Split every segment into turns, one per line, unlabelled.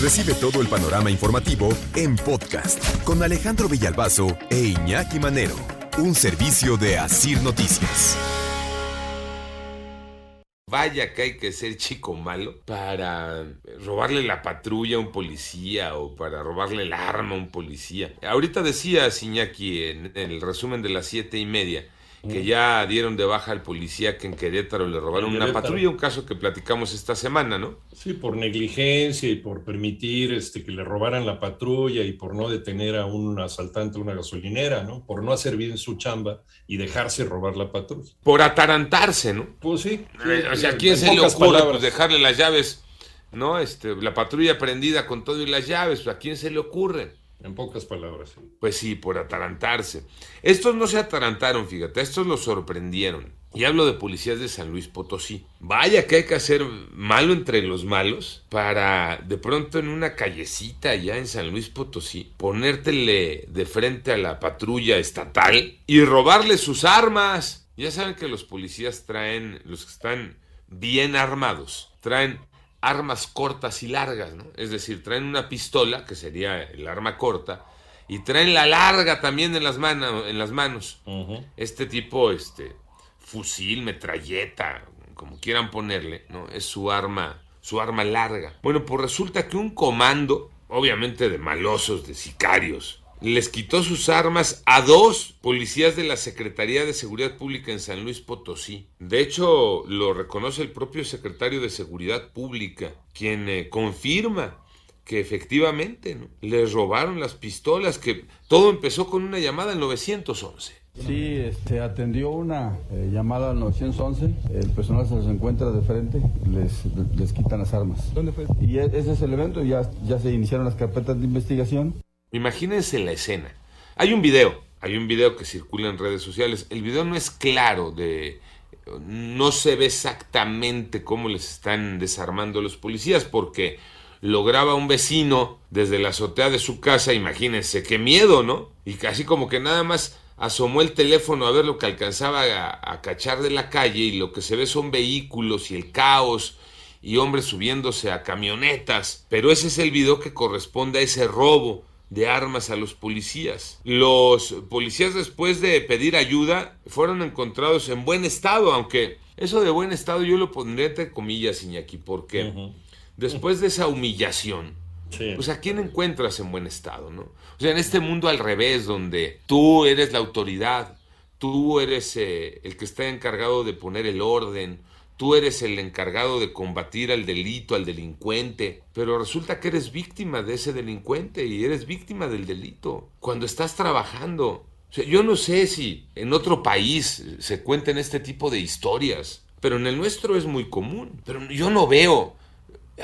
Recibe todo el panorama informativo en podcast con Alejandro Villalbazo e Iñaki Manero. Un servicio de Asir Noticias.
Vaya que hay que ser chico malo para robarle la patrulla a un policía o para robarle el arma a un policía. Ahorita decía Iñaki en, en el resumen de las siete y media que ya dieron de baja al policía que en Querétaro le robaron una patrulla, un caso que platicamos esta semana, ¿no?
Sí, por negligencia y por permitir este, que le robaran la patrulla y por no detener a un asaltante a una gasolinera, ¿no? Por no hacer bien su chamba y dejarse robar la patrulla.
Por atarantarse, ¿no?
Pues sí.
Eh, o sea, ¿a quién se le ocurre pues, dejarle las llaves, no? Este, la patrulla prendida con todo y las llaves, ¿a quién se le ocurre?
En pocas palabras.
Pues sí, por atarantarse. Estos no se atarantaron, fíjate, estos los sorprendieron. Y hablo de policías de San Luis Potosí. Vaya que hay que hacer malo entre los malos para de pronto en una callecita allá en San Luis Potosí ponértele de frente a la patrulla estatal y robarle sus armas. Ya saben que los policías traen, los que están bien armados, traen armas cortas y largas, ¿no? Es decir, traen una pistola, que sería el arma corta, y traen la larga también en las, mano- en las manos. Este tipo, este, fusil, metralleta, como quieran ponerle, ¿no? Es su arma, su arma larga. Bueno, pues resulta que un comando, obviamente de malosos, de sicarios, les quitó sus armas a dos policías de la Secretaría de Seguridad Pública en San Luis Potosí. De hecho, lo reconoce el propio secretario de Seguridad Pública, quien eh, confirma que efectivamente ¿no? les robaron las pistolas, que todo empezó con una llamada al 911.
Sí, este, atendió una eh, llamada al 911, el personal se los encuentra de frente, les, les quitan las armas. ¿Dónde fue? Y e- ese es el evento, ya, ya se iniciaron las carpetas de investigación.
Imagínense la escena. Hay un video, hay un video que circula en redes sociales. El video no es claro de no se ve exactamente cómo les están desarmando los policías porque lo graba un vecino desde la azotea de su casa, imagínense qué miedo, ¿no? Y casi como que nada más asomó el teléfono a ver lo que alcanzaba a, a cachar de la calle y lo que se ve son vehículos y el caos y hombres subiéndose a camionetas. Pero ese es el video que corresponde a ese robo de armas a los policías. Los policías después de pedir ayuda fueron encontrados en buen estado, aunque eso de buen estado yo lo pondría entre comillas, Iñaki, porque después de esa humillación,
Sí.
pues a quién encuentras en buen estado, ¿no? O sea, en este mundo al revés, donde tú eres la autoridad, tú eres eh, el que está encargado de poner el orden, tú eres el encargado de combatir al delito, al delincuente, pero resulta que eres víctima de ese delincuente y eres víctima del delito cuando estás trabajando. Yo no sé si en otro país se cuenten este tipo de historias, pero en el nuestro es muy común. Pero yo no veo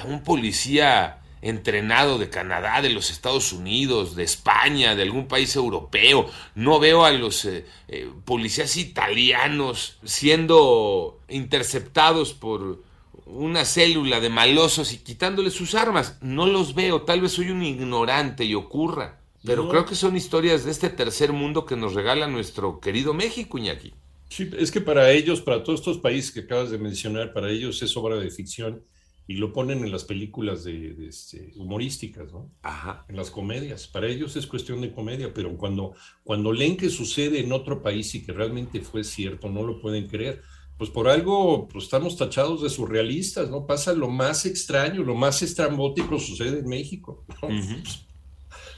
a un policía entrenado de Canadá, de los Estados Unidos, de España, de algún país europeo. No veo a los eh, eh, policías italianos siendo interceptados por una célula de malosos y quitándoles sus armas. No los veo, tal vez soy un ignorante y ocurra. Pero
No.
creo que son historias de este tercer mundo que nos regala nuestro querido México, Iñaki.
Sí, es que para ellos, para todos estos países que acabas de mencionar, para ellos es obra de ficción y lo ponen en las películas de, de, este, humorísticas, ¿no?
Ajá.
En las comedias. Para ellos es cuestión de comedia, pero cuando, cuando leen que sucede en otro país y que realmente fue cierto, no lo pueden creer. Pues por algo pues estamos tachados de surrealistas, ¿no? Pasa lo más extraño, lo más estrambótico sucede en México. ¿no?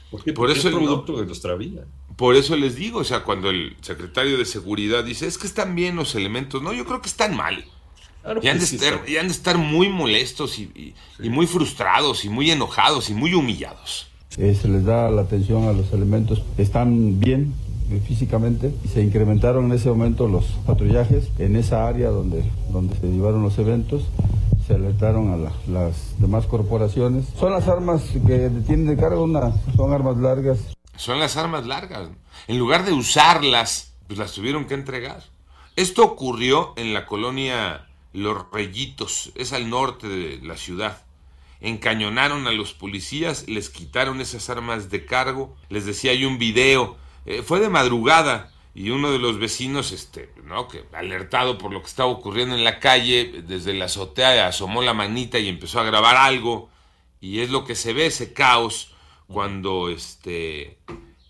¿Por qué?
Por
Porque
eso
es producto de nuestra vida.
Por eso les digo, o sea, cuando el secretario de seguridad dice, es que están bien los elementos, no, yo creo que están mal.
Claro
Y han de,
sí
estar,
está.
y han de estar muy molestos y, y- y muy frustrados y muy enojados y muy humillados.
Eh, se les da la atención a los elementos, están bien eh, físicamente y se incrementaron en ese momento los patrullajes en esa área donde, donde se llevaron los eventos. se alertaron a las demás corporaciones. Son las armas que tienen de cargo, una, son armas largas.
Son las armas largas. En lugar de usarlas, pues las tuvieron que entregar. Esto ocurrió en la colonia Los Reyitos, es al norte de la ciudad. Encañonaron a los policías, les quitaron esas armas de cargo, les decía hay un video, eh, fue de madrugada, y uno de los vecinos, este, ¿no? que alertado por lo que estaba ocurriendo en la calle, desde la azotea asomó la manita y empezó a grabar algo, y es lo que se ve, ese caos, cuando este,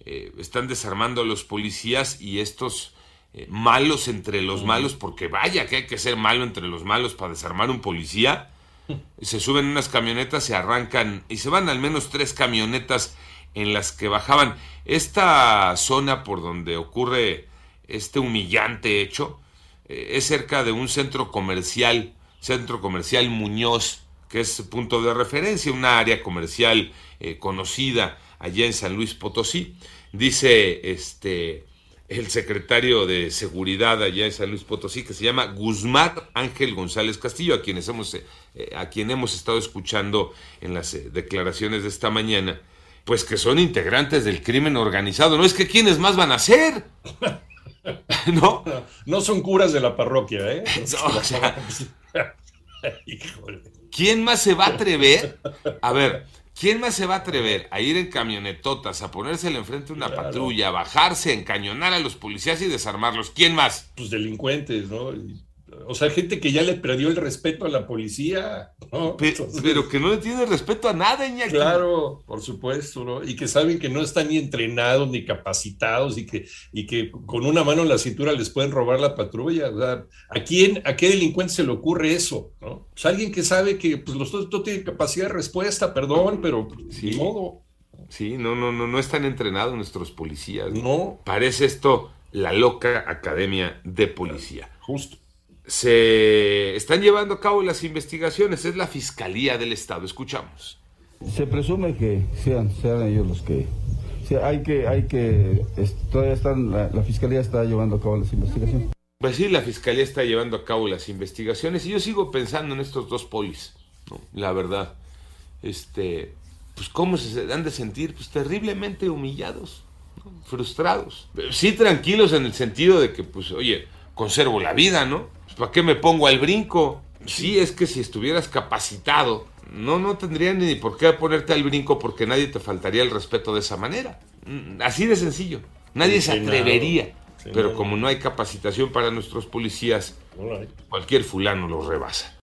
eh, están desarmando a los policías y estos eh, malos entre los malos, porque vaya que hay que ser malo entre los malos para desarmar un policía, se suben unas camionetas, se arrancan y se van al menos tres camionetas en las que bajaban. Esta zona por donde ocurre este humillante hecho eh, es cerca de un centro comercial, centro comercial Muñoz, que es punto de referencia, una área comercial eh, conocida allá en San Luis Potosí. Dice este el secretario de seguridad allá en San Luis Potosí, que se llama Guzmán Ángel González Castillo, a quienes hemos, eh, a quien hemos estado escuchando en las declaraciones de esta mañana, pues que son integrantes del crimen organizado. No es que quiénes más van a ser.
¿No? No son curas de la parroquia, ¿eh?
¿Quién más se va a atrever? A ver, ¿quién más se va a atrever a ir en camionetotas, a ponérsele enfrente de una patrulla, a bajarse, a encañonar a los policías y desarmarlos? ¿Quién más?
Pues delincuentes, ¿no? O sea, gente que ya le perdió el respeto a la policía.
Pero, que no le tiene respeto a nada, Iñaki.
Claro, por supuesto, ¿no? Y que saben que no están ni entrenados ni capacitados y que, y que con una mano en la cintura les pueden robar la patrulla. O sea, ¿a quién, a qué delincuente se le ocurre eso? ¿no? Pues alguien que sabe que pues, los dos no tienen capacidad de respuesta, perdón, pero
sí.
modo.
Sí, no, no, no, no están entrenados nuestros policías.
No.
Parece esto la loca academia de policía.
Justo
se están llevando a cabo las investigaciones, es la Fiscalía del Estado. Escuchamos.
Se presume que sean, sean ellos los que... hay que, hay que, todavía están, la, Fiscalía está llevando a cabo las investigaciones.
Pues sí, la Fiscalía está llevando a cabo las investigaciones y yo sigo pensando en estos dos polis, ¿no? la verdad. Este, pues cómo se han de sentir, pues terriblemente humillados, frustrados. Sí tranquilos en el sentido de que, pues, oye, conservo la vida, ¿no? ¿Para qué me pongo al brinco? Sí, es que si estuvieras capacitado, no, no tendría ni por qué ponerte al brinco porque nadie te faltaría el respeto de esa manera. Mm, así de sencillo. Nadie se atrevería. Pero como no hay capacitación para nuestros policías, cualquier fulano los rebasa.